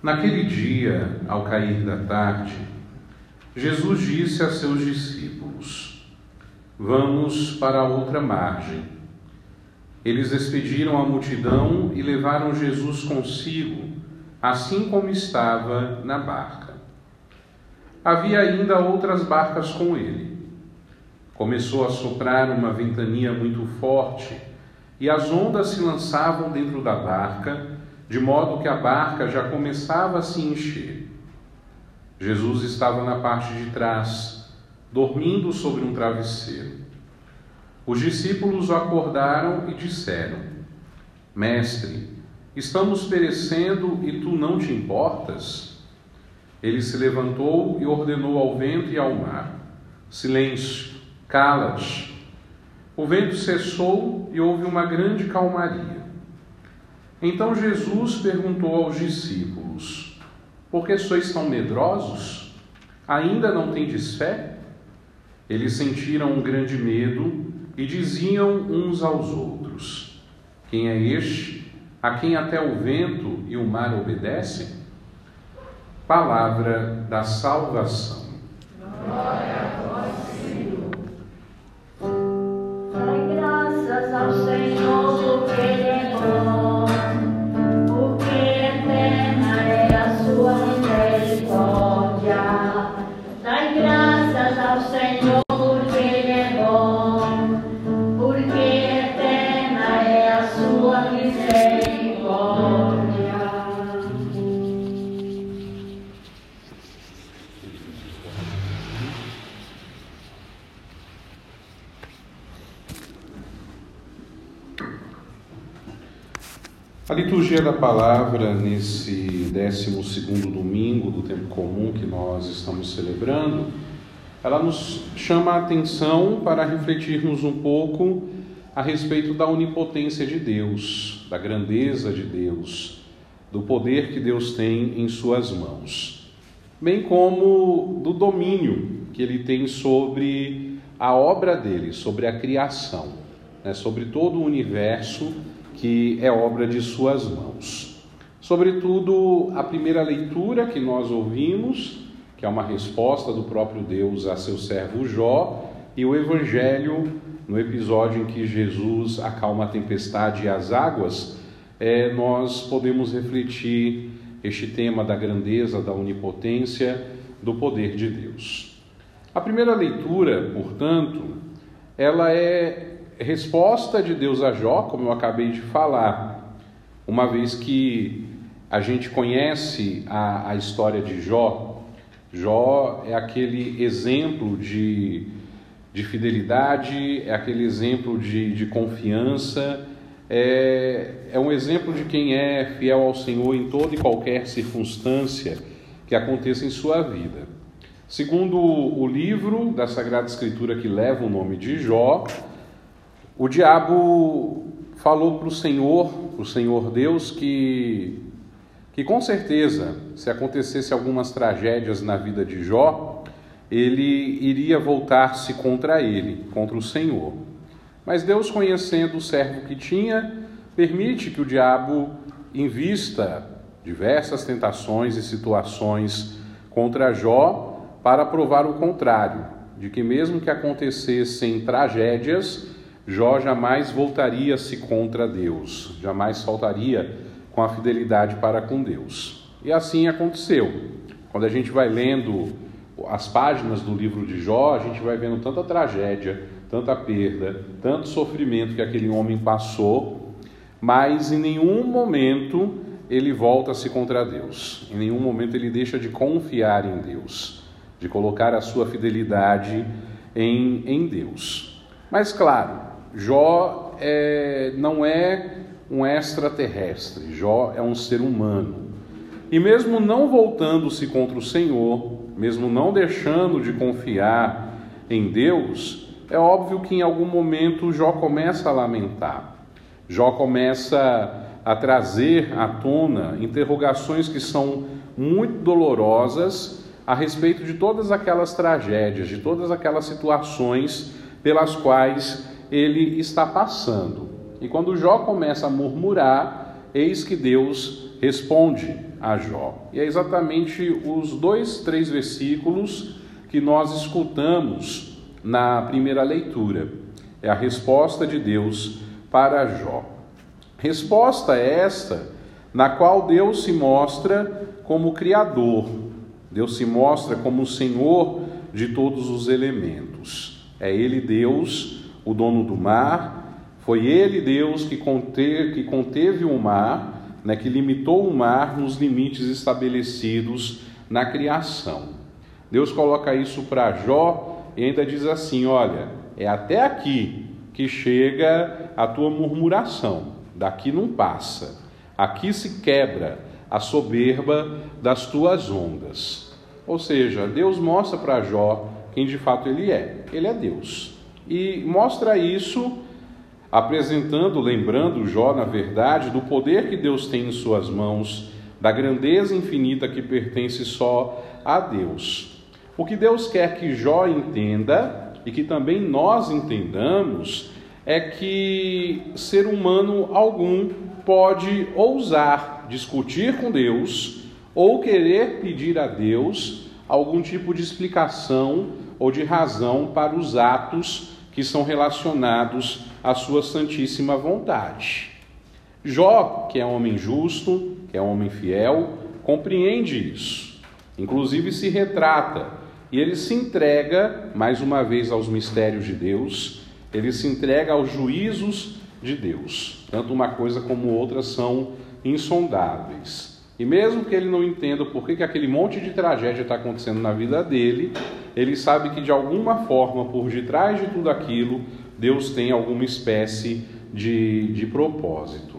Naquele dia, ao cair da tarde, Jesus disse a seus discípulos: Vamos para a outra margem. Eles despediram a multidão e levaram Jesus consigo, assim como estava na barca. Havia ainda outras barcas com ele. Começou a soprar uma ventania muito forte e as ondas se lançavam dentro da barca de modo que a barca já começava a se encher. Jesus estava na parte de trás, dormindo sobre um travesseiro. Os discípulos o acordaram e disseram: Mestre, estamos perecendo e tu não te importas? Ele se levantou e ordenou ao vento e ao mar: Silêncio, cala-te. O vento cessou e houve uma grande calmaria. Então Jesus perguntou aos discípulos: Por que sois tão medrosos? Ainda não tendes fé? Eles sentiram um grande medo e diziam uns aos outros: Quem é este a quem até o vento e o mar obedecem? Palavra da salvação. Glória a vós, Senhor. Graças ao Senhor, que A liturgia da palavra nesse 12 domingo do tempo comum que nós estamos celebrando, ela nos chama a atenção para refletirmos um pouco a respeito da onipotência de Deus, da grandeza de Deus, do poder que Deus tem em suas mãos, bem como do domínio que ele tem sobre a obra dele, sobre a criação, né, sobre todo o universo que é obra de suas mãos. Sobretudo, a primeira leitura que nós ouvimos, que é uma resposta do próprio Deus a seu servo Jó, e o Evangelho, no episódio em que Jesus acalma a tempestade e as águas, é, nós podemos refletir este tema da grandeza, da onipotência, do poder de Deus. A primeira leitura, portanto, ela é resposta de Deus a Jó, como eu acabei de falar, uma vez que a gente conhece a, a história de Jó, Jó é aquele exemplo de, de fidelidade, é aquele exemplo de, de confiança, é, é um exemplo de quem é fiel ao Senhor em toda e qualquer circunstância que aconteça em sua vida. Segundo o livro da Sagrada Escritura que leva o nome de Jó, o diabo falou para o Senhor, o Senhor Deus, que, que com certeza, se acontecesse algumas tragédias na vida de Jó, ele iria voltar-se contra ele, contra o Senhor. Mas Deus, conhecendo o servo que tinha, permite que o diabo invista diversas tentações e situações contra Jó para provar o contrário, de que mesmo que acontecessem tragédias, Jó jamais voltaria-se contra Deus, jamais faltaria com a fidelidade para com Deus. E assim aconteceu. Quando a gente vai lendo as páginas do livro de Jó, a gente vai vendo tanta tragédia, tanta perda, tanto sofrimento que aquele homem passou, mas em nenhum momento ele volta-se contra Deus, em nenhum momento ele deixa de confiar em Deus, de colocar a sua fidelidade em, em Deus. Mas claro, Jó é, não é um extraterrestre, Jó é um ser humano. E mesmo não voltando-se contra o Senhor, mesmo não deixando de confiar em Deus, é óbvio que em algum momento Jó começa a lamentar. Jó começa a trazer à tona interrogações que são muito dolorosas a respeito de todas aquelas tragédias, de todas aquelas situações pelas quais ele está passando. E quando Jó começa a murmurar, eis que Deus responde a Jó. E é exatamente os dois, três versículos que nós escutamos na primeira leitura. É a resposta de Deus para Jó. Resposta esta na qual Deus se mostra como Criador, Deus se mostra como o Senhor de todos os elementos. É Ele Deus, o dono do mar, foi Ele Deus que conteve, que conteve o mar, né, que limitou o mar nos limites estabelecidos na criação. Deus coloca isso para Jó e ainda diz assim: Olha, é até aqui que chega a tua murmuração, daqui não passa, aqui se quebra a soberba das tuas ondas. Ou seja, Deus mostra para Jó quem de fato ele é. Ele é Deus. E mostra isso apresentando, lembrando Jó, na verdade, do poder que Deus tem em suas mãos, da grandeza infinita que pertence só a Deus. O que Deus quer que Jó entenda e que também nós entendamos é que ser humano algum pode ousar discutir com Deus ou querer pedir a Deus algum tipo de explicação ou de razão para os atos que são relacionados à sua santíssima vontade. Jó, que é um homem justo, que é um homem fiel, compreende isso. Inclusive se retrata e ele se entrega mais uma vez aos mistérios de Deus, ele se entrega aos juízos de Deus. Tanto uma coisa como outra são insondáveis. E mesmo que ele não entenda por que, que aquele monte de tragédia está acontecendo na vida dele, ele sabe que de alguma forma, por detrás de tudo aquilo, Deus tem alguma espécie de, de propósito.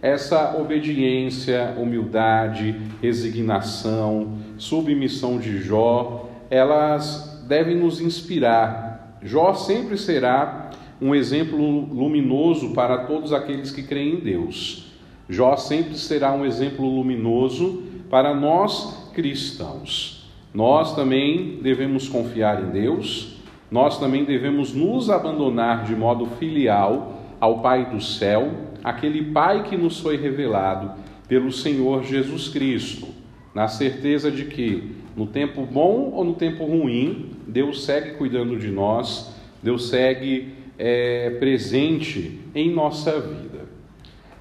Essa obediência, humildade, resignação, submissão de Jó, elas devem nos inspirar. Jó sempre será um exemplo luminoso para todos aqueles que creem em Deus. Jó sempre será um exemplo luminoso para nós cristãos. Nós também devemos confiar em Deus, nós também devemos nos abandonar de modo filial ao Pai do céu, aquele Pai que nos foi revelado pelo Senhor Jesus Cristo, na certeza de que, no tempo bom ou no tempo ruim, Deus segue cuidando de nós, Deus segue é, presente em nossa vida.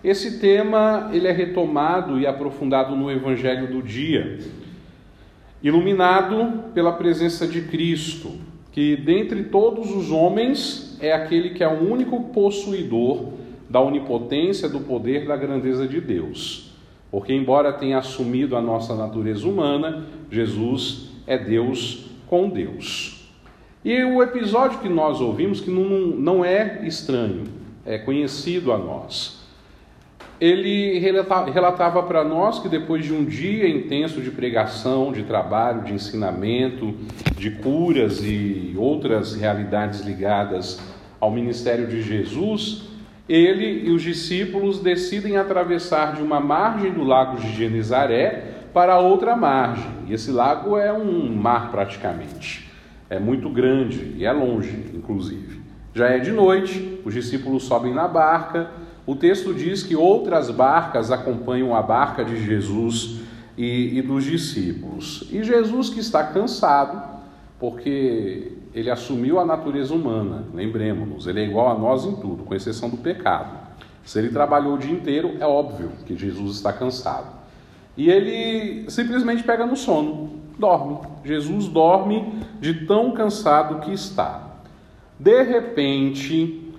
Esse tema ele é retomado e aprofundado no Evangelho do dia, iluminado pela presença de Cristo, que dentre todos os homens é aquele que é o único possuidor da onipotência, do poder, da grandeza de Deus. Porque, embora tenha assumido a nossa natureza humana, Jesus é Deus com Deus. E o episódio que nós ouvimos, que não, não é estranho, é conhecido a nós. Ele relatava para nós que depois de um dia intenso de pregação, de trabalho, de ensinamento, de curas e outras realidades ligadas ao ministério de Jesus, ele e os discípulos decidem atravessar de uma margem do lago de Genezaré para outra margem. E esse lago é um mar praticamente é muito grande e é longe, inclusive. Já é de noite, os discípulos sobem na barca. O texto diz que outras barcas acompanham a barca de Jesus e, e dos discípulos. E Jesus, que está cansado, porque ele assumiu a natureza humana, lembremos-nos, ele é igual a nós em tudo, com exceção do pecado. Se ele trabalhou o dia inteiro, é óbvio que Jesus está cansado. E ele simplesmente pega no sono dorme. Jesus dorme de tão cansado que está. De repente,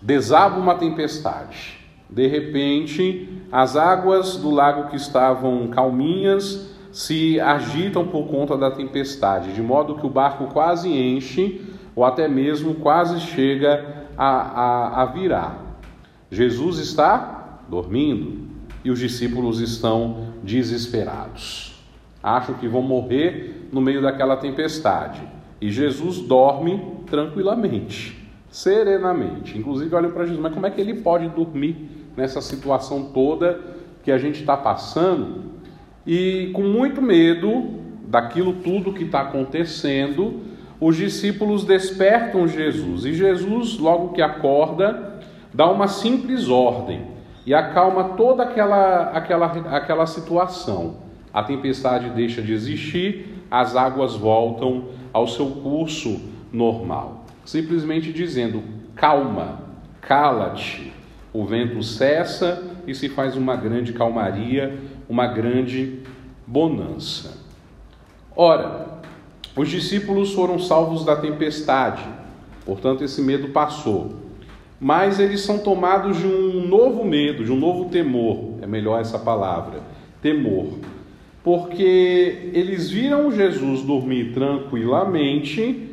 desaba uma tempestade. De repente, as águas do lago que estavam calminhas se agitam por conta da tempestade, de modo que o barco quase enche, ou até mesmo quase chega a, a, a virar. Jesus está dormindo e os discípulos estão desesperados acham que vão morrer no meio daquela tempestade. E Jesus dorme tranquilamente, serenamente. Inclusive, olham para Jesus, mas como é que ele pode dormir nessa situação toda que a gente está passando? E com muito medo daquilo tudo que está acontecendo, os discípulos despertam Jesus. E Jesus, logo que acorda, dá uma simples ordem: e acalma toda aquela, aquela, aquela situação. A tempestade deixa de existir, as águas voltam ao seu curso normal. Simplesmente dizendo: calma, cala-te. O vento cessa e se faz uma grande calmaria, uma grande bonança. Ora, os discípulos foram salvos da tempestade, portanto, esse medo passou. Mas eles são tomados de um novo medo, de um novo temor, é melhor essa palavra, temor. Porque eles viram Jesus dormir tranquilamente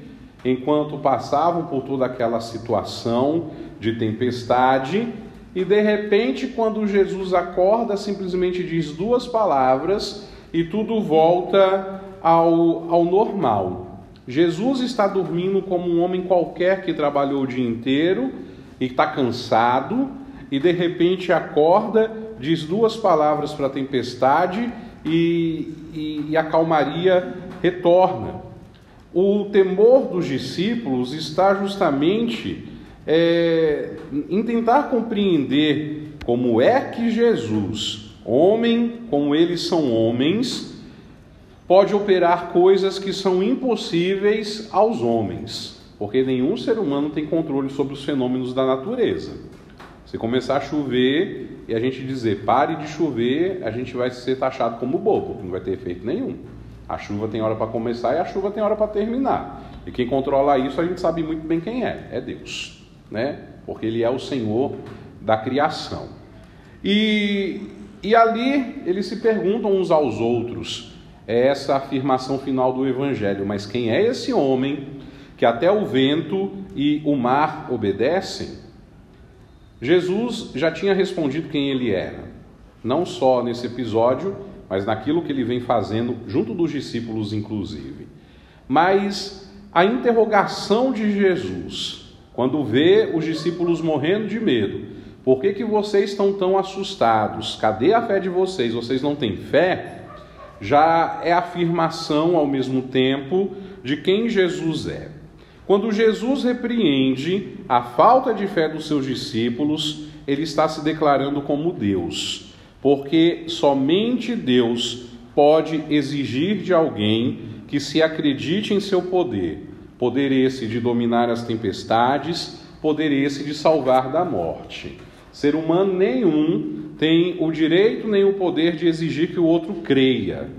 enquanto passavam por toda aquela situação de tempestade, e de repente, quando Jesus acorda, simplesmente diz duas palavras e tudo volta ao, ao normal. Jesus está dormindo como um homem qualquer que trabalhou o dia inteiro e está cansado, e de repente acorda, diz duas palavras para a tempestade e, e, e a calmaria retorna. O temor dos discípulos está justamente é, em tentar compreender como é que Jesus, homem como eles são homens, pode operar coisas que são impossíveis aos homens, porque nenhum ser humano tem controle sobre os fenômenos da natureza. Se começar a chover e a gente dizer pare de chover, a gente vai ser taxado como bobo, não vai ter efeito nenhum. A chuva tem hora para começar e a chuva tem hora para terminar. E quem controla isso a gente sabe muito bem quem é, é Deus, né? Porque Ele é o Senhor da criação. E, e ali eles se perguntam uns aos outros, é essa afirmação final do Evangelho. Mas quem é esse homem que até o vento e o mar obedecem? Jesus já tinha respondido quem ele era, não só nesse episódio, mas naquilo que ele vem fazendo junto dos discípulos, inclusive. Mas a interrogação de Jesus, quando vê os discípulos morrendo de medo, por que, que vocês estão tão assustados? Cadê a fé de vocês? Vocês não têm fé? já é afirmação ao mesmo tempo de quem Jesus é. Quando Jesus repreende a falta de fé dos seus discípulos, ele está se declarando como Deus, porque somente Deus pode exigir de alguém que se acredite em seu poder, poder esse de dominar as tempestades, poder esse de salvar da morte. Ser humano nenhum tem o direito nem o poder de exigir que o outro creia.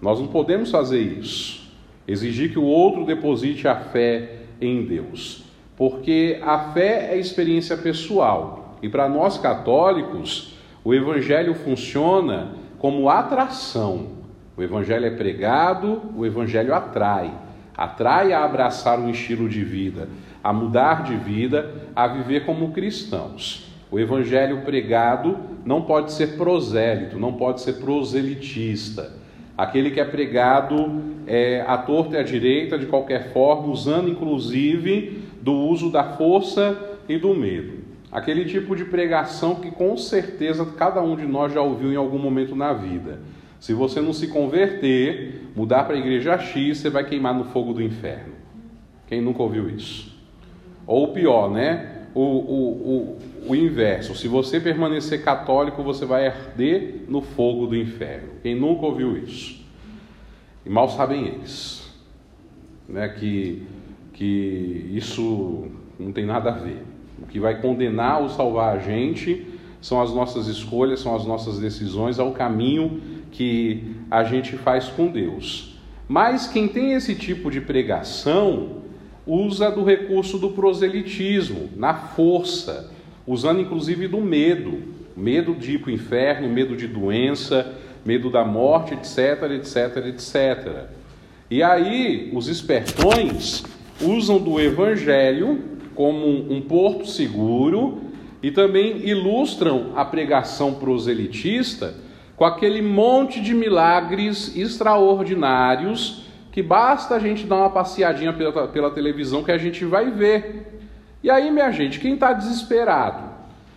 Nós não podemos fazer isso. Exigir que o outro deposite a fé em Deus. Porque a fé é experiência pessoal. E para nós católicos, o Evangelho funciona como atração. O Evangelho é pregado, o Evangelho atrai. Atrai a abraçar um estilo de vida, a mudar de vida, a viver como cristãos. O evangelho pregado não pode ser prosélito, não pode ser proselitista. Aquele que é pregado é, à torta e à direita, de qualquer forma, usando inclusive do uso da força e do medo. Aquele tipo de pregação que com certeza cada um de nós já ouviu em algum momento na vida. Se você não se converter, mudar para a igreja X, você vai queimar no fogo do inferno. Quem nunca ouviu isso? Ou pior, né? o, o, o, o inverso. Se você permanecer católico, você vai arder no fogo do inferno. Quem nunca ouviu isso? E mal sabem eles né, que, que isso não tem nada a ver. O que vai condenar ou salvar a gente são as nossas escolhas, são as nossas decisões, é o caminho que a gente faz com Deus. Mas quem tem esse tipo de pregação, usa do recurso do proselitismo, na força, usando inclusive do medo, medo de ir para o inferno, medo de doença, medo da morte, etc, etc, etc. E aí os espertões usam do evangelho como um porto seguro e também ilustram a pregação proselitista com aquele monte de milagres extraordinários que basta a gente dar uma passeadinha pela, pela televisão que a gente vai ver. E aí, minha gente, quem está desesperado,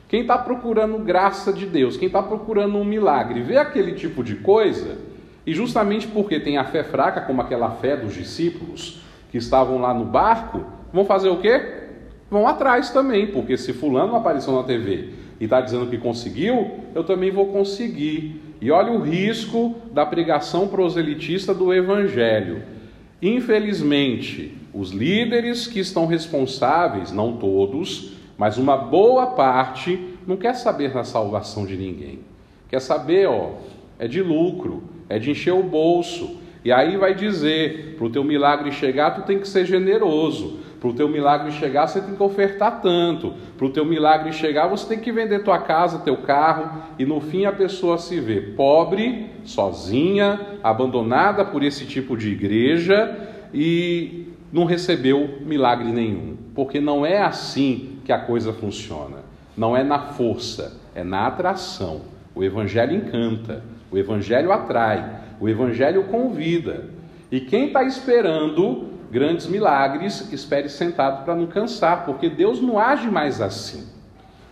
quem está procurando graça de Deus, quem está procurando um milagre, vê aquele tipo de coisa, e justamente porque tem a fé fraca, como aquela fé dos discípulos que estavam lá no barco, vão fazer o quê? Vão atrás também, porque se fulano apareceu na TV, e está dizendo que conseguiu, eu também vou conseguir. E olha o risco da pregação proselitista do Evangelho. Infelizmente, os líderes que estão responsáveis, não todos, mas uma boa parte, não quer saber da salvação de ninguém. Quer saber, ó, é de lucro, é de encher o bolso. E aí vai dizer, para o teu milagre chegar, tu tem que ser generoso. Para o teu milagre chegar, você tem que ofertar tanto. Para o teu milagre chegar, você tem que vender tua casa, teu carro. E no fim a pessoa se vê pobre, sozinha, abandonada por esse tipo de igreja e não recebeu milagre nenhum. Porque não é assim que a coisa funciona. Não é na força, é na atração. O Evangelho encanta, o Evangelho atrai, o Evangelho convida. E quem está esperando grandes milagres, espere sentado para não cansar, porque Deus não age mais assim.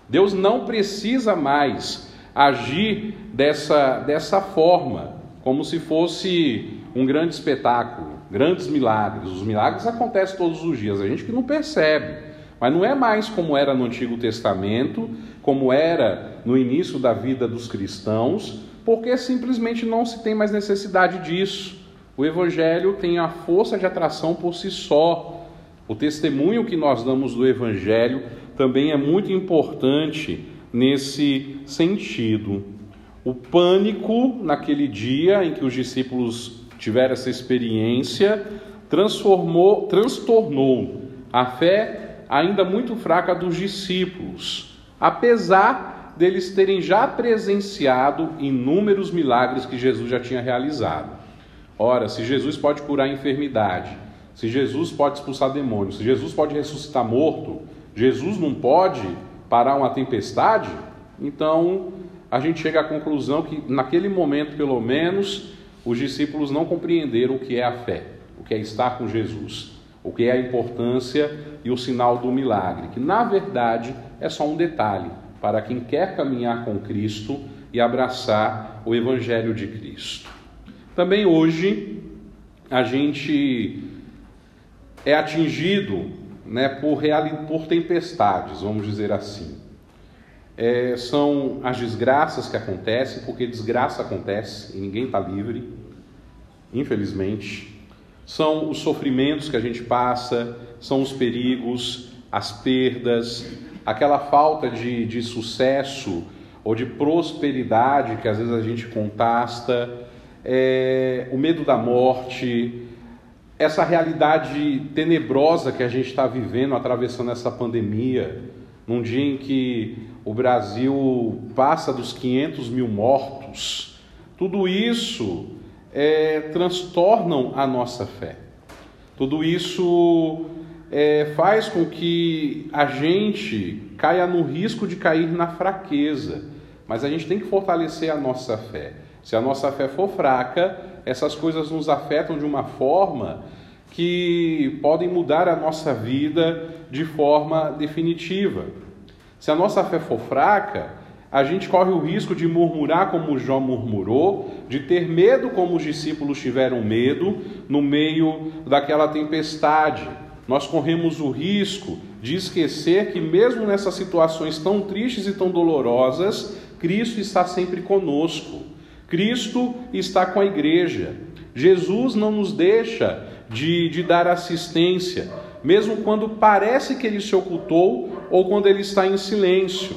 Deus não precisa mais agir dessa, dessa forma, como se fosse um grande espetáculo, grandes milagres. Os milagres acontecem todos os dias, a gente que não percebe. Mas não é mais como era no Antigo Testamento, como era no início da vida dos cristãos, porque simplesmente não se tem mais necessidade disso. O Evangelho tem a força de atração por si só. O testemunho que nós damos do Evangelho também é muito importante nesse sentido. O pânico naquele dia em que os discípulos tiveram essa experiência transformou, transtornou a fé ainda muito fraca dos discípulos, apesar deles terem já presenciado inúmeros milagres que Jesus já tinha realizado. Ora, se Jesus pode curar a enfermidade, se Jesus pode expulsar demônios, se Jesus pode ressuscitar morto, Jesus não pode parar uma tempestade? Então, a gente chega à conclusão que naquele momento, pelo menos, os discípulos não compreenderam o que é a fé, o que é estar com Jesus, o que é a importância e o sinal do milagre, que na verdade é só um detalhe para quem quer caminhar com Cristo e abraçar o Evangelho de Cristo. Também hoje a gente é atingido né, por, por tempestades, vamos dizer assim. É, são as desgraças que acontecem, porque desgraça acontece e ninguém está livre, infelizmente. São os sofrimentos que a gente passa, são os perigos, as perdas, aquela falta de, de sucesso ou de prosperidade que às vezes a gente contasta é, o medo da morte, essa realidade tenebrosa que a gente está vivendo, atravessando essa pandemia, num dia em que o Brasil passa dos 500 mil mortos, tudo isso é, transtornam a nossa fé. Tudo isso é, faz com que a gente caia no risco de cair na fraqueza, mas a gente tem que fortalecer a nossa fé. Se a nossa fé for fraca, essas coisas nos afetam de uma forma que podem mudar a nossa vida de forma definitiva. Se a nossa fé for fraca, a gente corre o risco de murmurar como Jó murmurou, de ter medo como os discípulos tiveram medo no meio daquela tempestade. Nós corremos o risco de esquecer que, mesmo nessas situações tão tristes e tão dolorosas, Cristo está sempre conosco. Cristo está com a igreja. Jesus não nos deixa de, de dar assistência, mesmo quando parece que ele se ocultou ou quando ele está em silêncio.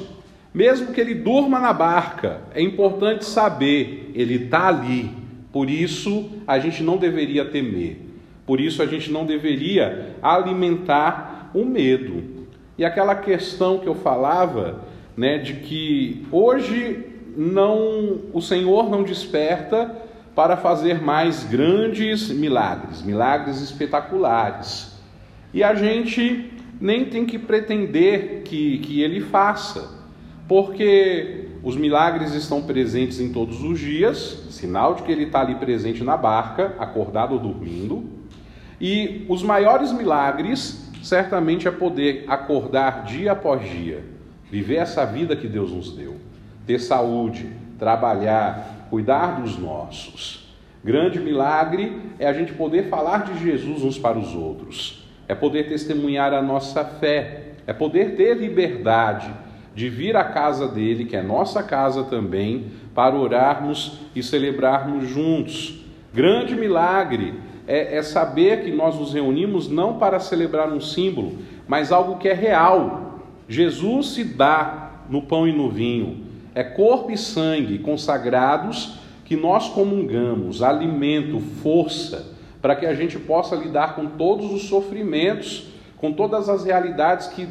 Mesmo que ele durma na barca, é importante saber, ele está ali. Por isso, a gente não deveria temer. Por isso, a gente não deveria alimentar o medo. E aquela questão que eu falava, né, de que hoje não, o Senhor não desperta para fazer mais grandes milagres, milagres espetaculares. E a gente nem tem que pretender que, que ele faça, porque os milagres estão presentes em todos os dias, sinal de que ele está ali presente na barca, acordado ou dormindo. E os maiores milagres, certamente, é poder acordar dia após dia, viver essa vida que Deus nos deu ter saúde, trabalhar, cuidar dos nossos. Grande milagre é a gente poder falar de Jesus uns para os outros, é poder testemunhar a nossa fé, é poder ter liberdade de vir à casa dele, que é nossa casa também, para orarmos e celebrarmos juntos. Grande milagre é, é saber que nós nos reunimos não para celebrar um símbolo, mas algo que é real. Jesus se dá no pão e no vinho, é corpo e sangue consagrados que nós comungamos, alimento, força, para que a gente possa lidar com todos os sofrimentos, com todas as realidades que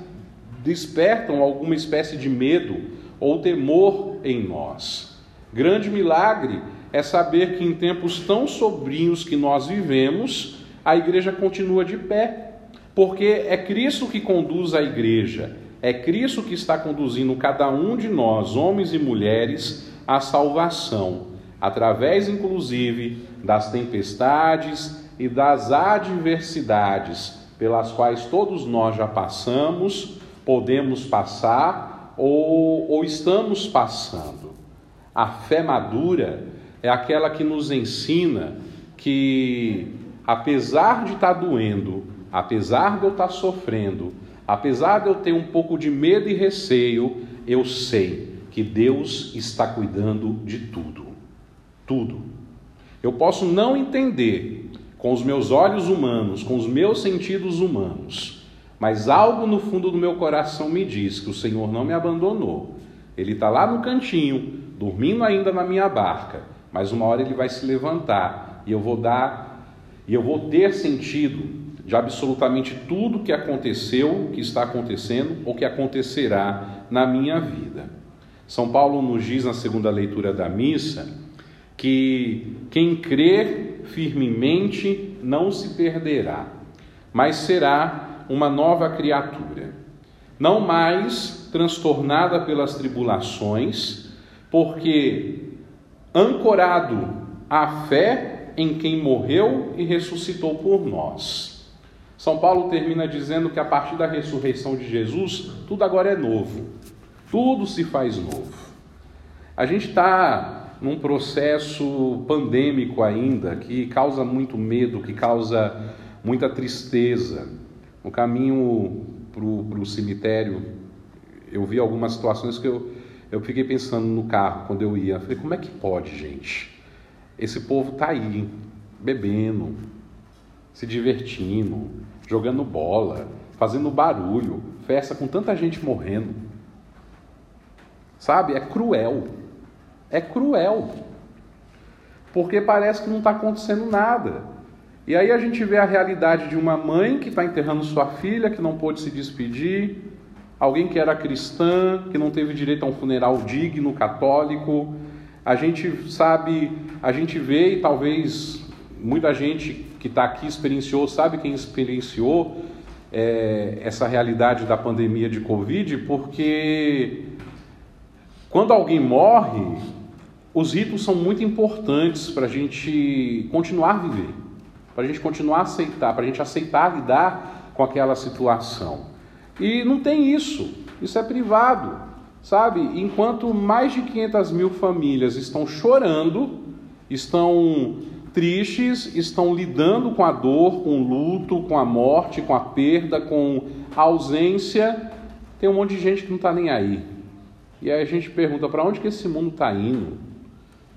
despertam alguma espécie de medo ou temor em nós. Grande milagre é saber que em tempos tão sobrinhos que nós vivemos, a igreja continua de pé, porque é Cristo que conduz a igreja, é Cristo que está conduzindo cada um de nós, homens e mulheres, à salvação, através inclusive das tempestades e das adversidades pelas quais todos nós já passamos, podemos passar ou, ou estamos passando. A fé madura é aquela que nos ensina que, apesar de estar doendo, apesar de eu estar sofrendo, apesar de eu ter um pouco de medo e receio, eu sei que Deus está cuidando de tudo. Tudo. Eu posso não entender com os meus olhos humanos, com os meus sentidos humanos, mas algo no fundo do meu coração me diz que o Senhor não me abandonou. Ele está lá no cantinho, dormindo ainda na minha barca, mas uma hora ele vai se levantar e eu vou dar, e eu vou ter sentido de absolutamente tudo que aconteceu, que está acontecendo ou que acontecerá na minha vida. São Paulo nos diz na segunda leitura da missa que quem crer firmemente não se perderá, mas será uma nova criatura, não mais transtornada pelas tribulações, porque ancorado à fé em quem morreu e ressuscitou por nós. São Paulo termina dizendo que a partir da ressurreição de Jesus, tudo agora é novo, tudo se faz novo. A gente está num processo pandêmico ainda, que causa muito medo, que causa muita tristeza. No caminho para o cemitério, eu vi algumas situações que eu, eu fiquei pensando no carro quando eu ia. Falei, como é que pode, gente? Esse povo está aí, bebendo, se divertindo, jogando bola, fazendo barulho, festa com tanta gente morrendo. Sabe? É cruel. É cruel. Porque parece que não está acontecendo nada. E aí a gente vê a realidade de uma mãe que está enterrando sua filha, que não pôde se despedir, alguém que era cristã, que não teve direito a um funeral digno, católico. A gente sabe, a gente vê e talvez muita gente que está aqui experienciou, sabe quem experienciou é, essa realidade da pandemia de Covid, porque quando alguém morre, os ritos são muito importantes para a gente continuar a viver, para a gente continuar a aceitar, para a gente aceitar lidar com aquela situação. E não tem isso, isso é privado, sabe? Enquanto mais de 500 mil famílias estão chorando, estão tristes, estão lidando com a dor, com o luto, com a morte, com a perda, com a ausência, tem um monte de gente que não está nem aí. E aí a gente pergunta para onde que esse mundo está indo?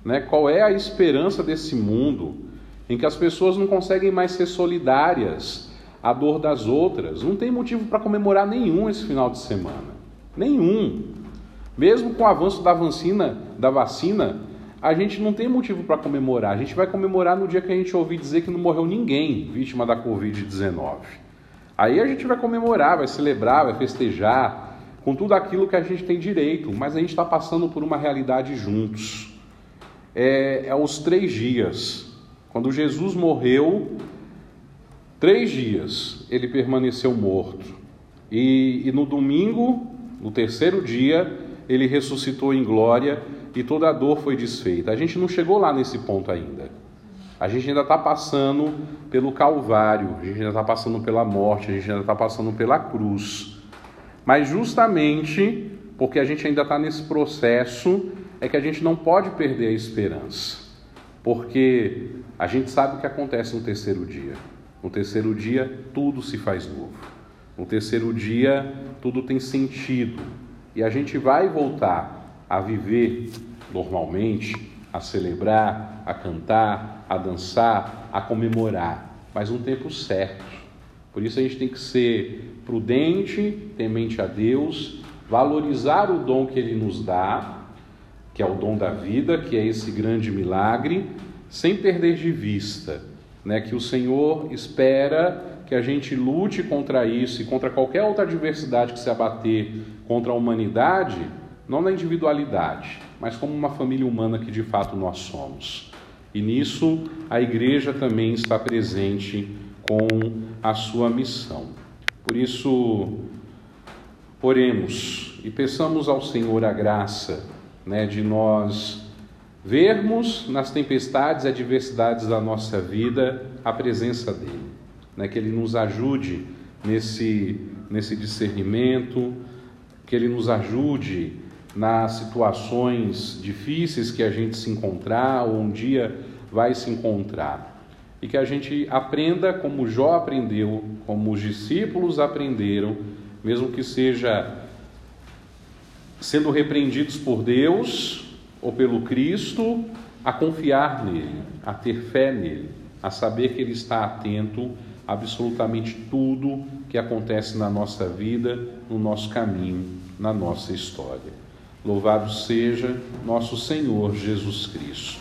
Né? Qual é a esperança desse mundo em que as pessoas não conseguem mais ser solidárias à dor das outras? Não tem motivo para comemorar nenhum esse final de semana. Nenhum. Mesmo com o avanço da vacina, da vacina, a gente não tem motivo para comemorar. A gente vai comemorar no dia que a gente ouvir dizer que não morreu ninguém vítima da Covid-19. Aí a gente vai comemorar, vai celebrar, vai festejar com tudo aquilo que a gente tem direito, mas a gente está passando por uma realidade juntos é, é os três dias. Quando Jesus morreu, três dias ele permaneceu morto. E, e no domingo, no terceiro dia, ele ressuscitou em glória e toda a dor foi desfeita. A gente não chegou lá nesse ponto ainda. A gente ainda está passando pelo Calvário, a gente ainda está passando pela morte, a gente ainda está passando pela cruz. Mas justamente porque a gente ainda está nesse processo, é que a gente não pode perder a esperança, porque a gente sabe o que acontece no terceiro dia. No terceiro dia, tudo se faz novo. No terceiro dia, tudo tem sentido. E a gente vai voltar a viver normalmente, a celebrar, a cantar, a dançar, a comemorar, mas um tempo certo. Por isso a gente tem que ser prudente, temente a Deus, valorizar o dom que Ele nos dá, que é o dom da vida, que é esse grande milagre, sem perder de vista né, que o Senhor espera que a gente lute contra isso e contra qualquer outra adversidade que se abater contra a humanidade, não na individualidade, mas como uma família humana que de fato nós somos. E nisso a igreja também está presente com a sua missão. Por isso, oremos e peçamos ao Senhor a graça né, de nós vermos nas tempestades e adversidades da nossa vida a presença dele, né, que ele nos ajude nesse, nesse discernimento, que ele nos ajude nas situações difíceis que a gente se encontrar ou um dia vai se encontrar. E que a gente aprenda como Jó aprendeu, como os discípulos aprenderam, mesmo que seja sendo repreendidos por Deus ou pelo Cristo, a confiar nele, a ter fé nele, a saber que ele está atento absolutamente tudo que acontece na nossa vida, no nosso caminho, na nossa história. Louvado seja nosso Senhor Jesus Cristo.